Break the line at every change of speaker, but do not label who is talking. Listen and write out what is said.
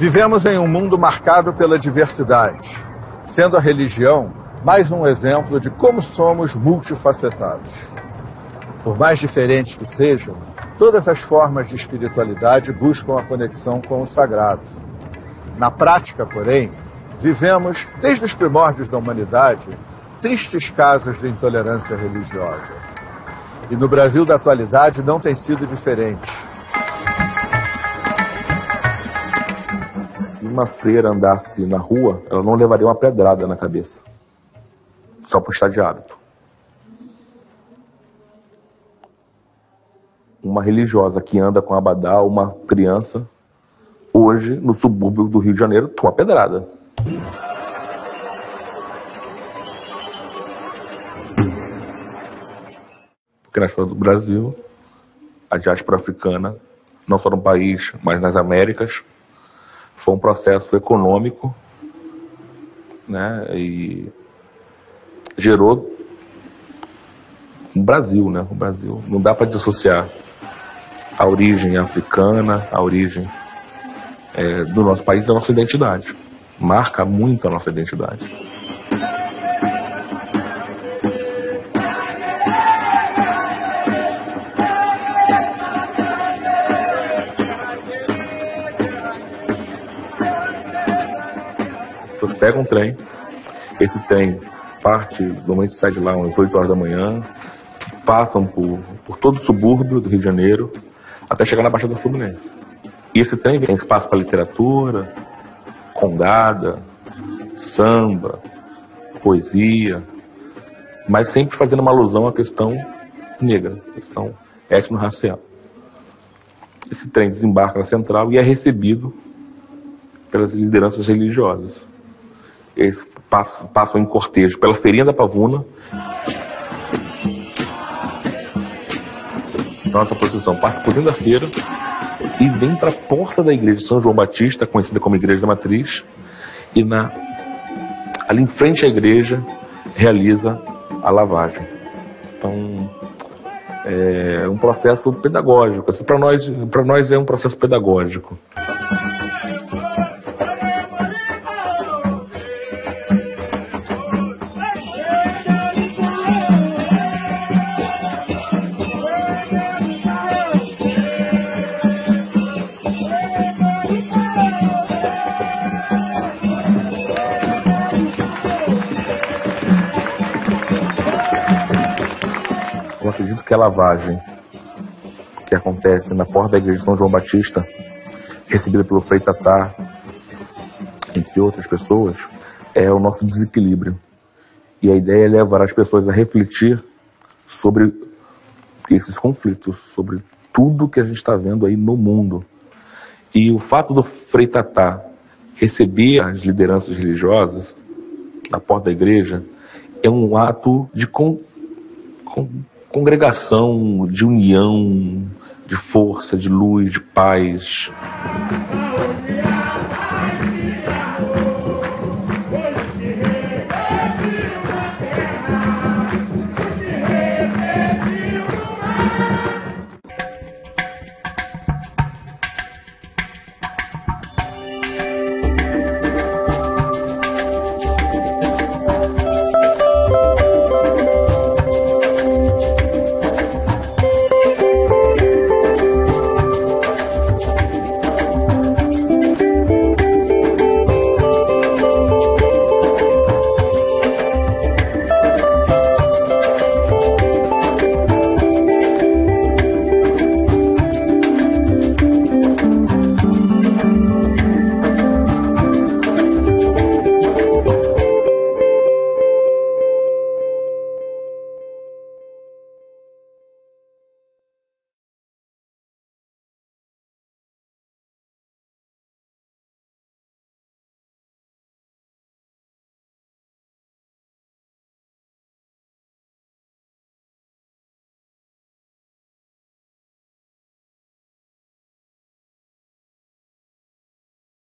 Vivemos em um mundo marcado pela diversidade, sendo a religião mais um exemplo de como somos multifacetados. Por mais diferentes que sejam, todas as formas de espiritualidade buscam a conexão com o sagrado. Na prática, porém, vivemos, desde os primórdios da humanidade, tristes casos de intolerância religiosa. E no Brasil da atualidade não tem sido diferente.
Uma freira andasse na rua, ela não levaria uma pedrada na cabeça. Só por estar de hábito. Uma religiosa que anda com abadá, uma criança, hoje, no subúrbio do Rio de Janeiro, toma pedrada. Porque na história do Brasil, a diáspora africana, não só no país, mas nas Américas, foi um processo econômico né, e gerou o Brasil, né? O Brasil. Não dá para dissociar a origem africana, a origem é, do nosso país da nossa identidade. Marca muito a nossa identidade. Você pega um trem, esse trem parte, normalmente sai de lá às 8 horas da manhã, passam por, por todo o subúrbio do Rio de Janeiro, até chegar na Baixada Fluminense. E esse trem tem espaço para literatura, congada, samba, poesia, mas sempre fazendo uma alusão à questão negra, questão étnico-racial. Esse trem desembarca na central e é recebido pelas lideranças religiosas. Eles passam, passam em cortejo pela Feirinha da Pavuna. Nossa procissão passa por dentro da feira e vem para a porta da igreja de São João Batista, conhecida como Igreja da Matriz, e na, ali em frente à igreja realiza a lavagem. Então, é um processo pedagógico. Assim, para nós, para nós é um processo pedagógico. Que a lavagem que acontece na porta da igreja de São João Batista, recebida pelo Frei Tatá, entre outras pessoas, é o nosso desequilíbrio. E a ideia é levar as pessoas a refletir sobre esses conflitos, sobre tudo que a gente está vendo aí no mundo. E o fato do Frei Tatá receber as lideranças religiosas na porta da igreja é um ato de con, con, congregação de união, de força, de luz, de paz.